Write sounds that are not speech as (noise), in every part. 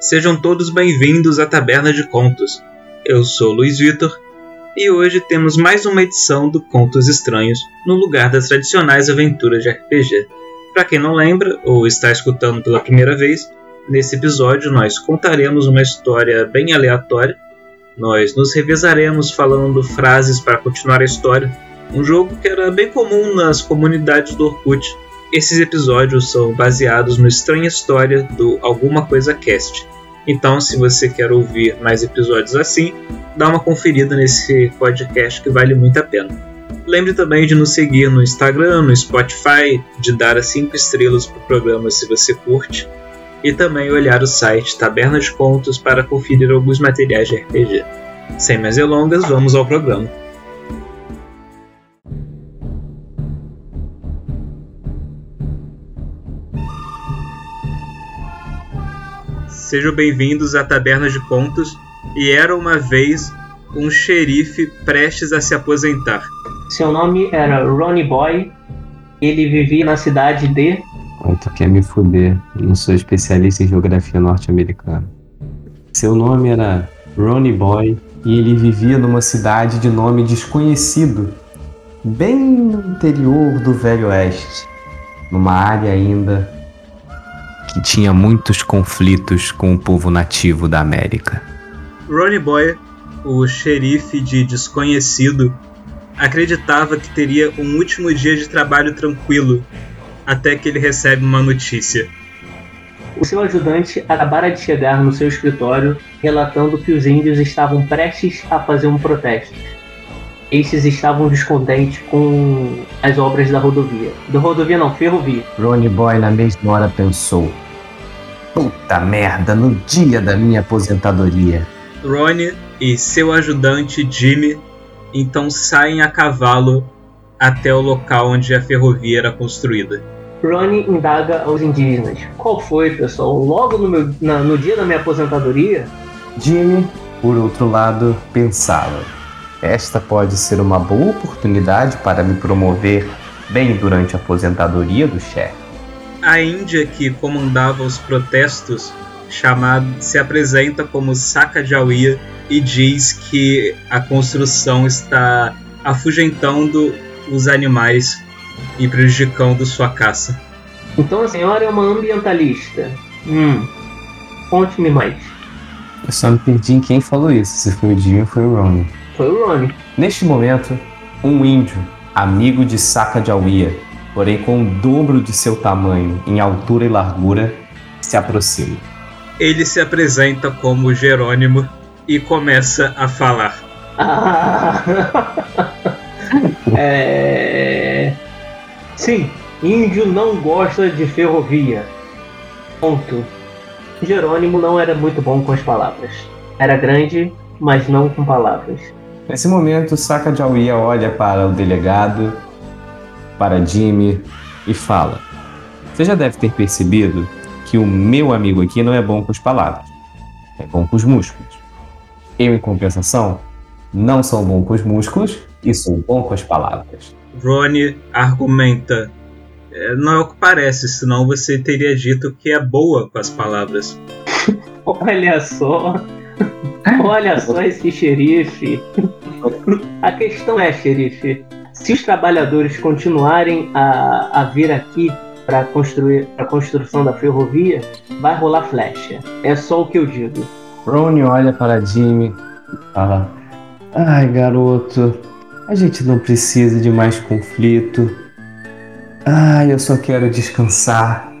Sejam todos bem-vindos à Taberna de Contos. Eu sou Luiz Vitor e hoje temos mais uma edição do Contos Estranhos no lugar das tradicionais aventuras de RPG. Para quem não lembra ou está escutando pela primeira vez, nesse episódio nós contaremos uma história bem aleatória. Nós nos revezaremos falando frases para continuar a história, um jogo que era bem comum nas comunidades do Orkut esses episódios são baseados no Estranha História do Alguma Coisa Cast. Então, se você quer ouvir mais episódios assim, dá uma conferida nesse podcast que vale muito a pena. Lembre também de nos seguir no Instagram, no Spotify, de dar as 5 estrelas para o programa se você curte, e também olhar o site Taberna de Contos para conferir alguns materiais de RPG. Sem mais delongas, vamos ao programa. Sejam bem-vindos à Taberna de Contos. E era uma vez um xerife prestes a se aposentar. Seu nome era Ronnie Boy. Ele vivia na cidade de. Ai, tu quer me fuder. Não sou especialista em geografia norte-americana. Seu nome era Ronnie Boy e ele vivia numa cidade de nome desconhecido, bem no interior do Velho Oeste, numa área ainda que tinha muitos conflitos com o povo nativo da América. Ronnie Boy, o xerife de Desconhecido, acreditava que teria um último dia de trabalho tranquilo, até que ele recebe uma notícia. O seu ajudante acabara de chegar no seu escritório relatando que os índios estavam prestes a fazer um protesto. Estes estavam descontentes com as obras da rodovia. Da rodovia não, ferrovia. Ronnie Boy na mesma hora pensou: Puta merda, no dia da minha aposentadoria. Ronnie e seu ajudante Jimmy então saem a cavalo até o local onde a ferrovia era construída. Ronnie indaga aos indígenas: Qual foi, pessoal? Logo no, meu, na, no dia da minha aposentadoria? Jimmy, por outro lado, pensava esta pode ser uma boa oportunidade para me promover bem durante a aposentadoria do chefe. A Índia, que comandava os protestos, chamado, se apresenta como Sacajawea e diz que a construção está afugentando os animais e prejudicando sua caça. Então a senhora é uma ambientalista. Hum. Conte-me mais. Eu só me perdi em quem falou isso, se foi o Jim ou foi o Ronnie. Foi o Ronnie. Neste momento, um índio, amigo de Sacajawea, porém com o dobro de seu tamanho em altura e largura, se aproxima. Ele se apresenta como Jerônimo e começa a falar. Ah. (laughs) é... Sim, índio não gosta de ferrovia. Ponto. Jerônimo não era muito bom com as palavras. Era grande, mas não com palavras. Nesse momento, Sacajawea olha para o delegado, para Jimmy e fala: Você já deve ter percebido que o meu amigo aqui não é bom com as palavras, é bom com os músculos. Eu, em compensação, não sou bom com os músculos e sou bom com as palavras. Ronnie argumenta: é, Não é o que parece, senão você teria dito que é boa com as palavras. (laughs) Olha só. Olha só esse xerife. A questão é, xerife, se os trabalhadores continuarem a, a vir aqui para construir a construção da ferrovia, vai rolar flecha. É só o que eu digo. Ronnie olha para Jimmy e fala: Ai, garoto, a gente não precisa de mais conflito. Ai, eu só quero descansar.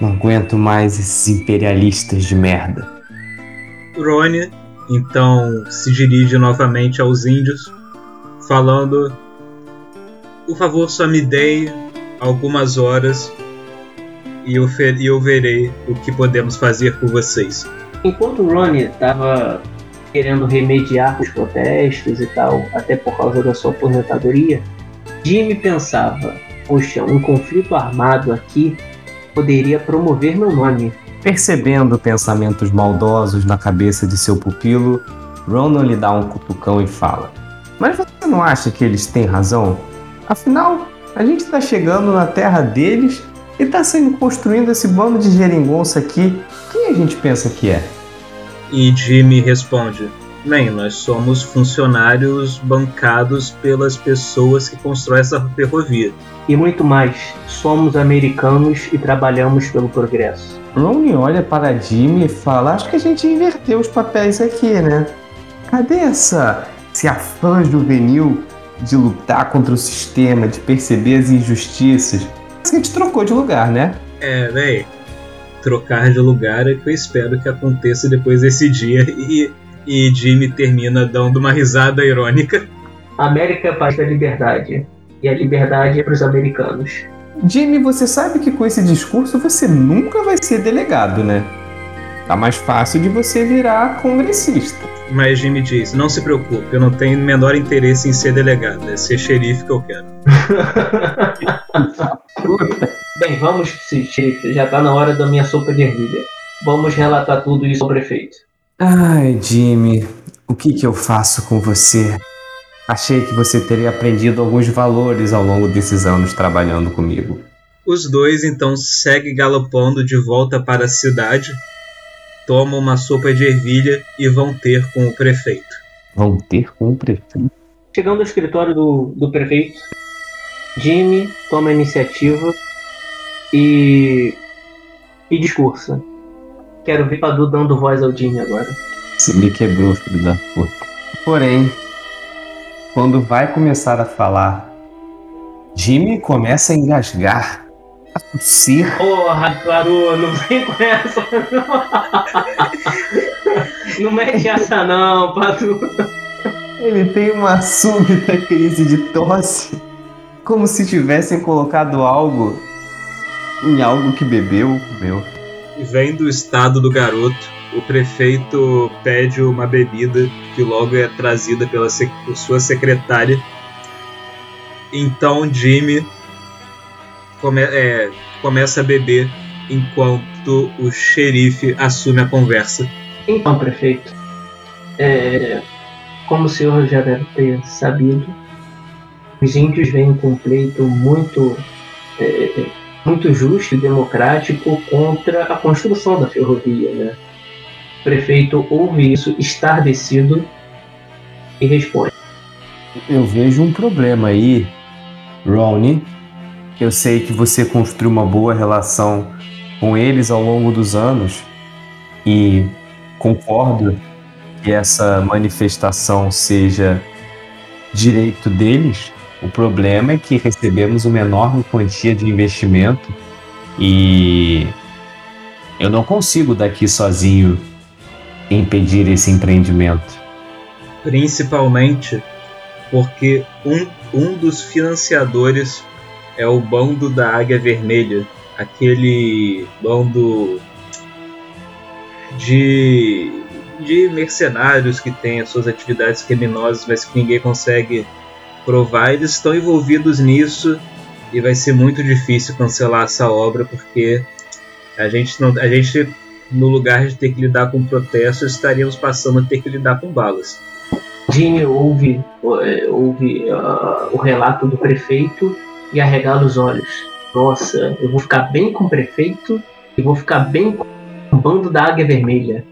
Não aguento mais esses imperialistas de merda. Rony então se dirige novamente aos índios, falando: Por favor, só me dê algumas horas e eu, e eu verei o que podemos fazer por vocês. Enquanto Ronnie estava querendo remediar os protestos e tal, até por causa da sua aposentadoria, Jimmy pensava: Poxa, um conflito armado aqui poderia promover meu nome. Percebendo pensamentos maldosos na cabeça de seu pupilo, Ronan lhe dá um cutucão e fala: Mas você não acha que eles têm razão? Afinal, a gente está chegando na terra deles e está sendo construindo esse bando de geringonça aqui Quem a gente pensa que é? E Jimmy responde: Bem, nós somos funcionários bancados pelas pessoas que constroem essa ferrovia. E muito mais, somos americanos e trabalhamos pelo progresso. Ronnie olha para Jimmy e fala: Acho que a gente inverteu os papéis aqui, né? Cadê essa, esse afã juvenil de lutar contra o sistema, de perceber as injustiças? A gente trocou de lugar, né? É, véi. Trocar de lugar é que eu espero que aconteça depois desse dia e, e Jimmy termina dando uma risada irônica. A América é a paz da liberdade. E a liberdade é para os americanos. Jimmy, você sabe que com esse discurso você nunca vai ser delegado, né? Tá mais fácil de você virar congressista. Mas Jimmy diz: Não se preocupe, eu não tenho o menor interesse em ser delegado, é ser xerife que eu quero. (laughs) Bem, vamos, xerife, já tá na hora da minha sopa de ervilha. Vamos relatar tudo isso ao prefeito. Ai, Jimmy, o que que eu faço com você? Achei que você teria aprendido alguns valores ao longo desses anos trabalhando comigo. Os dois então seguem galopando de volta para a cidade, tomam uma sopa de ervilha e vão ter com o prefeito. Vão ter com o prefeito? Chegando ao escritório do, do prefeito, Jimmy toma a iniciativa e, e discursa. Quero ver Padu dando voz ao Jimmy agora. Você me quebrou, filho da puta. Porém, quando vai começar a falar, Jimmy começa a engasgar, a tossir. Porra, Claro, não vem com essa não. não mete essa não, Padu. Ele tem uma súbita crise de tosse, como se tivessem colocado algo em algo que bebeu ou comeu. Vem do estado do garoto, o prefeito pede uma bebida que logo é trazida pela sua secretária. Então Jimmy come é, começa a beber enquanto o xerife assume a conversa. Então, prefeito, é, como o senhor já deve ter sabido, os índios vêm com um pleito muito, é, muito justo e democrático contra a construção da ferrovia. Né? Prefeito ouve isso estardecido e responde: Eu vejo um problema aí, Ronnie. Eu sei que você construiu uma boa relação com eles ao longo dos anos e concordo que essa manifestação seja direito deles. O problema é que recebemos uma enorme quantia de investimento e eu não consigo daqui sozinho impedir esse empreendimento. Principalmente porque um, um dos financiadores é o bando da Águia Vermelha, aquele bando de, de mercenários que tem as suas atividades criminosas, mas que ninguém consegue provar. Eles estão envolvidos nisso e vai ser muito difícil cancelar essa obra porque a gente não, a gente no lugar de ter que lidar com protestos estaríamos passando a ter que lidar com balas. Jimmy ouve, ouve uh, o relato do prefeito e arregala os olhos. Nossa, eu vou ficar bem com o prefeito e vou ficar bem com o bando da Águia Vermelha.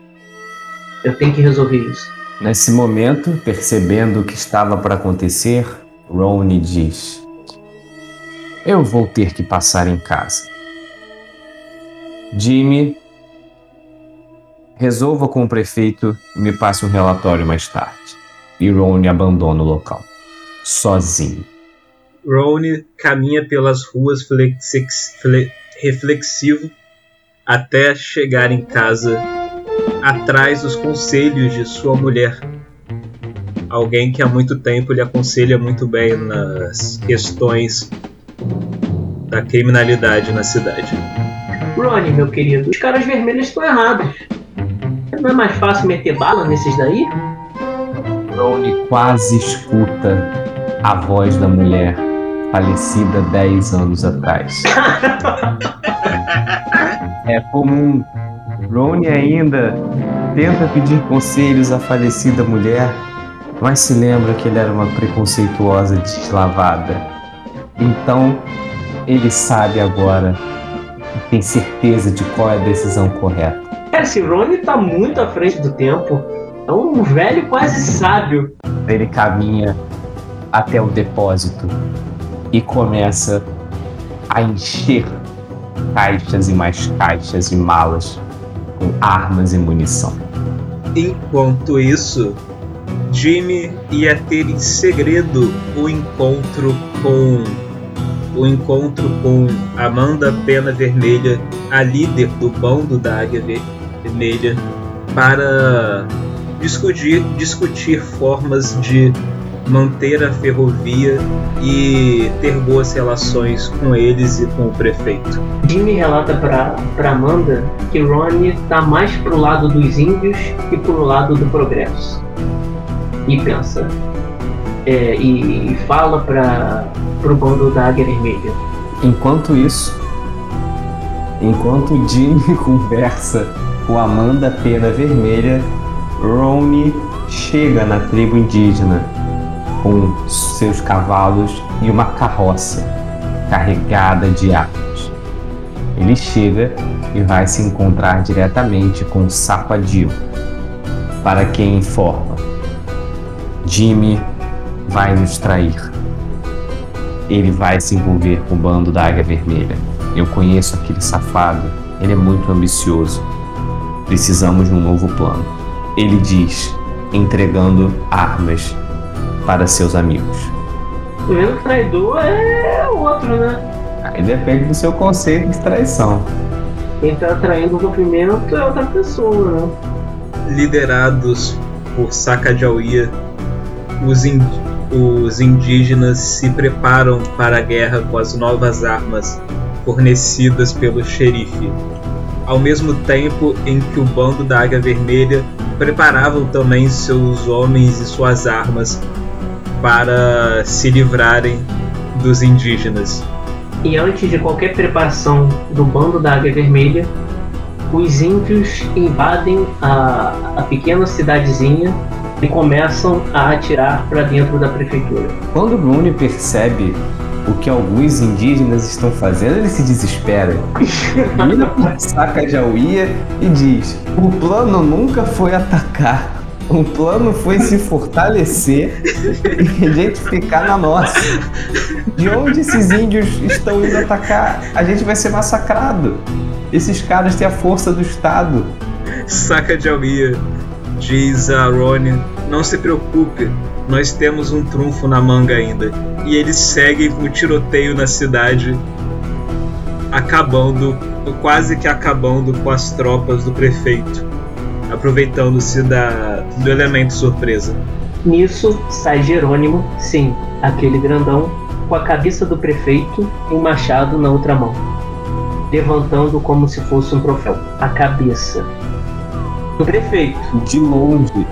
Eu tenho que resolver isso. Nesse momento, percebendo o que estava para acontecer, Ronnie diz: Eu vou ter que passar em casa. Jimmy, resolva com o prefeito e me passe um relatório mais tarde. E Ronnie abandona o local, sozinho. Ronnie caminha pelas ruas reflexivo até chegar em casa atrás dos conselhos de sua mulher. Alguém que há muito tempo lhe aconselha muito bem nas questões da criminalidade na cidade. Ronnie, meu querido, os caras vermelhos estão errados. Não é mais fácil meter bala nesses daí? Ronnie quase escuta a voz da mulher falecida 10 anos atrás. (laughs) é comum. Ronnie ainda tenta pedir conselhos à falecida mulher, mas se lembra que ele era uma preconceituosa deslavada. Então, ele sabe agora e tem certeza de qual é a decisão correta. Cara, esse Rony tá muito à frente do tempo. É um velho quase sábio. Ele caminha até o depósito e começa a encher caixas e mais caixas e malas com armas e munição. Enquanto isso, Jimmy ia ter em segredo o encontro com o encontro com Amanda Pena Vermelha, a líder do bando da Águia Vermelha, para discutir, discutir formas de manter a ferrovia e ter boas relações com eles e com o prefeito. Jimmy relata para Amanda que Ronnie está mais pro lado dos índios que pro lado do progresso. E pensa. É, e, e fala para pro bando da Águia Vermelha. Enquanto isso, enquanto Jimmy (laughs) conversa com Amanda Pena Vermelha, Ronnie chega na tribo indígena com seus cavalos e uma carroça carregada de armas. Ele chega e vai se encontrar diretamente com Sapadil, para quem informa: Jimmy vai nos trair. Ele vai se envolver com o bando da Águia Vermelha. Eu conheço aquele safado, ele é muito ambicioso. Precisamos de um novo plano. Ele diz, entregando armas para seus amigos. O mesmo traidor é outro, né? Aí depende do seu conceito de traição. Quem tá traindo o movimento é outra pessoa, né? Liderados por Sacagawea, os, in os indígenas se preparam para a guerra com as novas armas fornecidas pelo xerife, ao mesmo tempo em que o bando da Águia Vermelha preparavam também seus homens e suas armas para se livrarem dos indígenas. E antes de qualquer preparação do bando da Águia Vermelha, os índios invadem a, a pequena cidadezinha e começam a atirar para dentro da prefeitura. Quando Bruni percebe o que alguns indígenas estão fazendo, (laughs) ele se desespera. Vira para saca de Auia e diz: O plano nunca foi atacar. O plano foi se fortalecer e a gente ficar na nossa. De onde esses índios estão indo atacar, a gente vai ser massacrado. Esses caras têm a força do Estado. Saca de Almia, diz a Ronin, não se preocupe, nós temos um trunfo na manga ainda. E eles seguem o tiroteio na cidade, acabando, quase que acabando com as tropas do prefeito aproveitando-se da, do elemento surpresa. Nisso sai Jerônimo, sim, aquele grandão, com a cabeça do prefeito e um machado na outra mão, levantando como se fosse um troféu a cabeça do prefeito. De longe.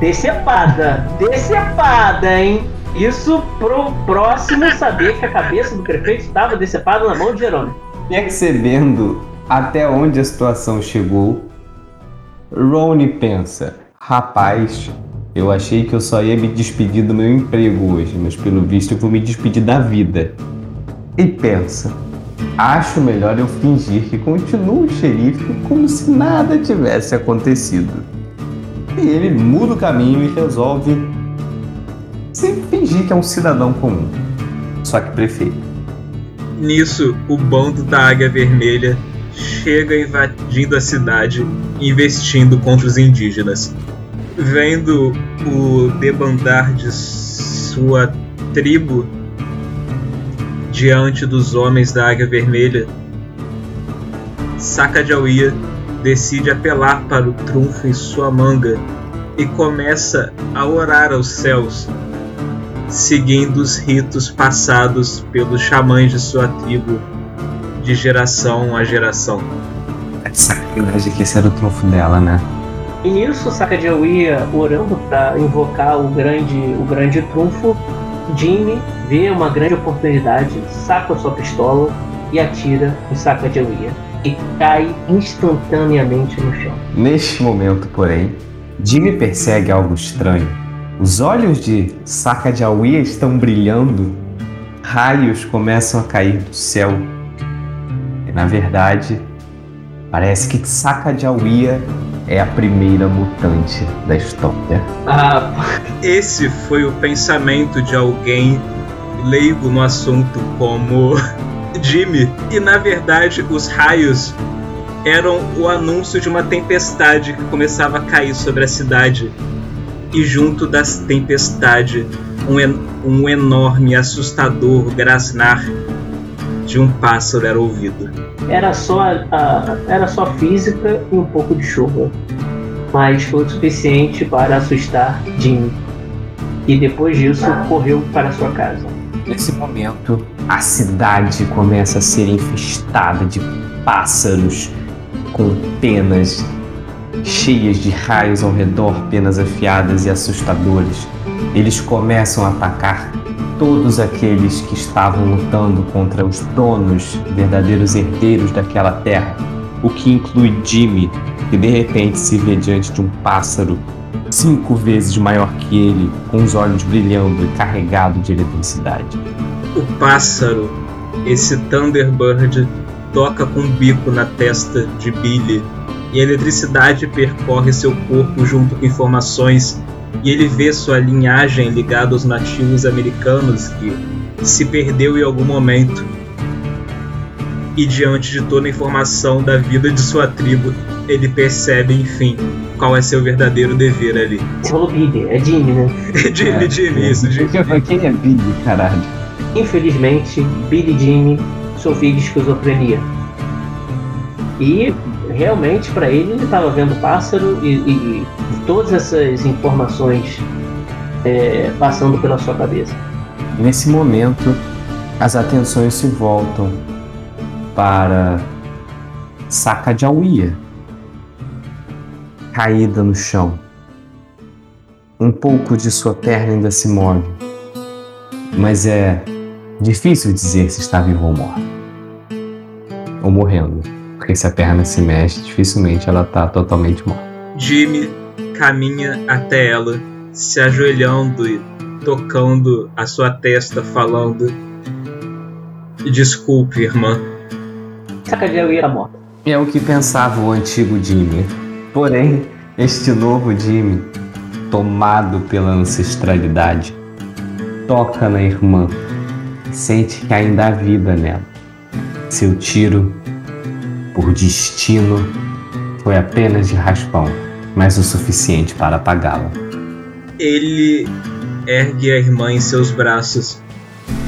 Decepada, decepada, hein? Isso pro próximo saber que a cabeça do prefeito estava decepada na mão de Jerônimo. Percebendo até onde a situação chegou, Rony pensa: rapaz, eu achei que eu só ia me despedir do meu emprego hoje, mas pelo visto eu vou me despedir da vida. E pensa: acho melhor eu fingir que continuo xerife como se nada tivesse acontecido. E ele muda o caminho e resolve sempre fingir que é um cidadão comum, só que prefeito. Nisso, o bando da Águia Vermelha chega invadindo a cidade investindo contra os indígenas. Vendo o debandar de sua tribo diante dos homens da Águia Vermelha, Sacagawea decide apelar para o trunfo em sua manga e começa a orar aos céus, seguindo os ritos passados pelos xamãs de sua tribo de geração a geração. É de sacanagem que esse era o trunfo dela, né? E nisso, Sacagawea ia orando para invocar o grande, o grande trunfo. Jimmy vê uma grande oportunidade, saca sua pistola e atira em Sacagawea e cai instantaneamente no chão. Neste momento, porém, Jimmy percebe algo estranho. Os olhos de Sacagawea estão brilhando, raios começam a cair do céu na verdade, Parece que Sacagawea é a primeira mutante da história. Ah, Esse foi o pensamento de alguém leigo no assunto como Jimmy. E na verdade, os raios eram o anúncio de uma tempestade que começava a cair sobre a cidade. E junto da tempestade, um, en- um enorme, assustador grasnar de um pássaro era ouvido. era só a, a- era só física e um pouco de chuva, mas foi o suficiente para assustar Jimmy. E depois disso correu para sua casa. Nesse momento, a cidade começa a ser infestada de pássaros com penas cheias de raios ao redor, penas afiadas e assustadores. Eles começam a atacar todos aqueles que estavam lutando contra os donos, verdadeiros herdeiros daquela terra, o que inclui Jimmy, que de repente se vê diante de um pássaro cinco vezes maior que ele, com os olhos brilhando e carregado de eletricidade. O pássaro, esse Thunderbird, toca com o bico na testa de Billy e a eletricidade percorre seu corpo junto com informações e ele vê sua linhagem ligada aos nativos americanos que se perdeu em algum momento. E diante de toda a informação da vida de sua tribo, ele percebe, enfim, qual é seu verdadeiro dever ali. Você falou Billy, é Jimmy, né? (laughs) Jimmy, Jimmy, isso, Jimmy. Quem é Billy, caralho? Infelizmente, Billy Jimmy sofria de esquizofrenia. E realmente, para ele, ele estava vendo pássaro e, e- e todas essas informações é, passando pela sua cabeça. Nesse momento, as atenções se voltam para Sacagawea, caída no chão. Um pouco de sua perna ainda se move, mas é difícil dizer se está viva ou morta. Ou morrendo, porque se a perna se mexe, dificilmente ela está totalmente morta. Jimmy caminha até ela, se ajoelhando e tocando a sua testa, falando: Desculpe, irmã. Sacagawea era morta. É o que pensava o antigo Jimmy. Porém, este novo Jimmy, tomado pela ancestralidade, toca na irmã, sente que ainda há vida nela. Seu tiro, por destino, foi apenas de raspão, mas o suficiente para apagá-la. Ele ergue a irmã em seus braços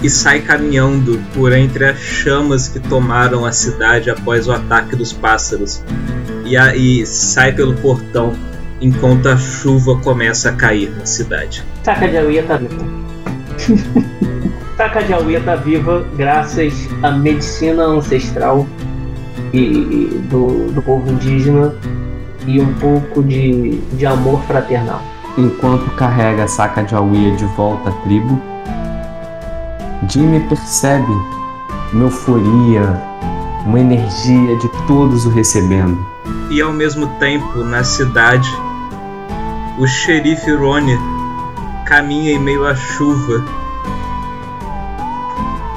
e sai caminhando por entre as chamas que tomaram a cidade após o ataque dos pássaros. E aí sai pelo portão enquanto a chuva começa a cair na cidade. Sacagawea tá viva. Sacagawea tá viva graças à medicina ancestral e, e do, do povo indígena e um pouco de, de amor fraternal. Enquanto carrega a saca de Awia de volta à tribo, Jimmy percebe uma euforia, uma energia de todos o recebendo. E ao mesmo tempo, na cidade, o xerife Rony caminha em meio à chuva,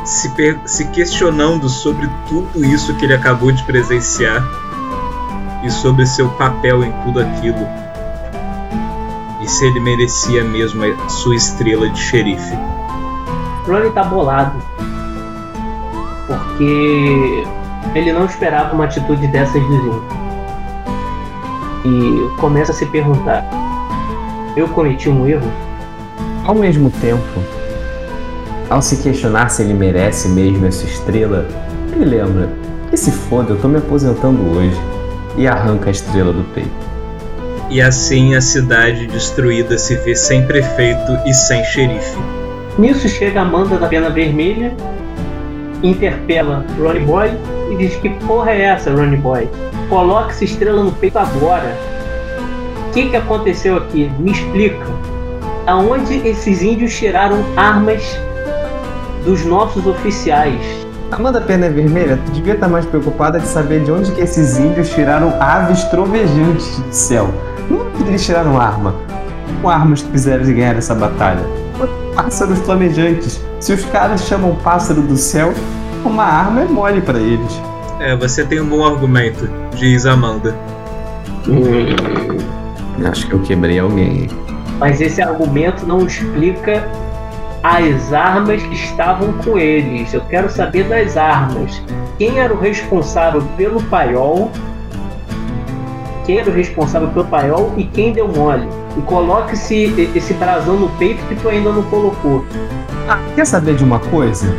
se, per- se questionando sobre tudo isso que ele acabou de presenciar e sobre seu papel em tudo aquilo. E se ele merecia mesmo a sua estrela de xerife. Ronnie tá bolado. Porque ele não esperava uma atitude dessas do Jim. E começa a se perguntar: eu cometi um erro? Ao mesmo tempo, ao se questionar se ele merece mesmo essa estrela, ele lembra: que se foda, eu tô me aposentando hoje. E arranca a estrela do peito. E assim a cidade destruída se vê sem prefeito e sem xerife. Nisso chega a Amanda da Pena Vermelha, interpela Ronnie Boy e diz: Que porra é essa, Ronnie Boy? Coloca essa estrela no peito agora. O que, que aconteceu aqui? Me explica. Aonde esses índios tiraram armas dos nossos oficiais? Amanda Perna Vermelha, tu devia estar mais preocupada de saber de onde que esses índios tiraram aves trovejantes do céu. Não onde eles tiraram arma. Com armas que fizeram de ganhar essa batalha. Pássaros flamejantes. Se os caras chamam pássaro do céu, uma arma é mole para eles. É, você tem um bom argumento, diz Amanda. Hum, acho que eu quebrei alguém. Mas esse argumento não explica as armas que estavam com eles. Eu quero saber das armas. Quem era o responsável pelo paiol? Quem era o responsável pelo paiol e quem deu mole? E coloque esse, esse brasão no peito que tu ainda não colocou. Ah, quer saber de uma coisa?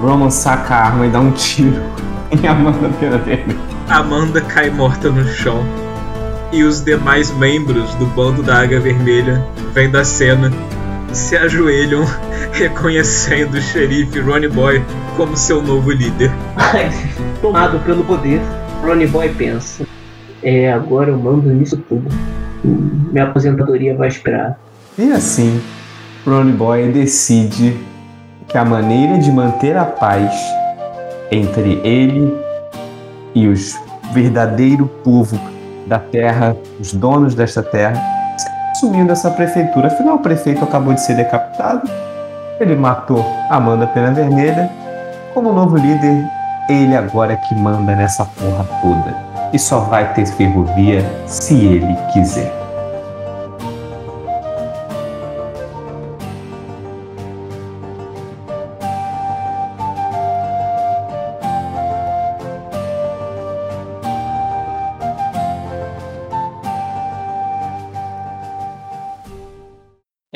Roman saca a arma e dá um tiro (laughs) em Amanda pela dele. Amanda cai morta no chão. E os demais membros do bando da Águia Vermelha vêm da cena se ajoelham (laughs) reconhecendo o xerife Ronnie Boy como seu novo líder. Tomado pelo poder, Ronnie Boy pensa: É, agora eu mando nisso tudo. Minha aposentadoria vai esperar. E assim, Ronnie Boy decide que a maneira de manter a paz entre ele e os verdadeiro povo da terra, os donos desta terra, assumindo essa prefeitura. Afinal, o prefeito acabou de ser decapitado. Ele matou Amanda Pena Vermelha. Como novo líder, ele agora é que manda nessa porra toda. E só vai ter ferrovia se ele quiser.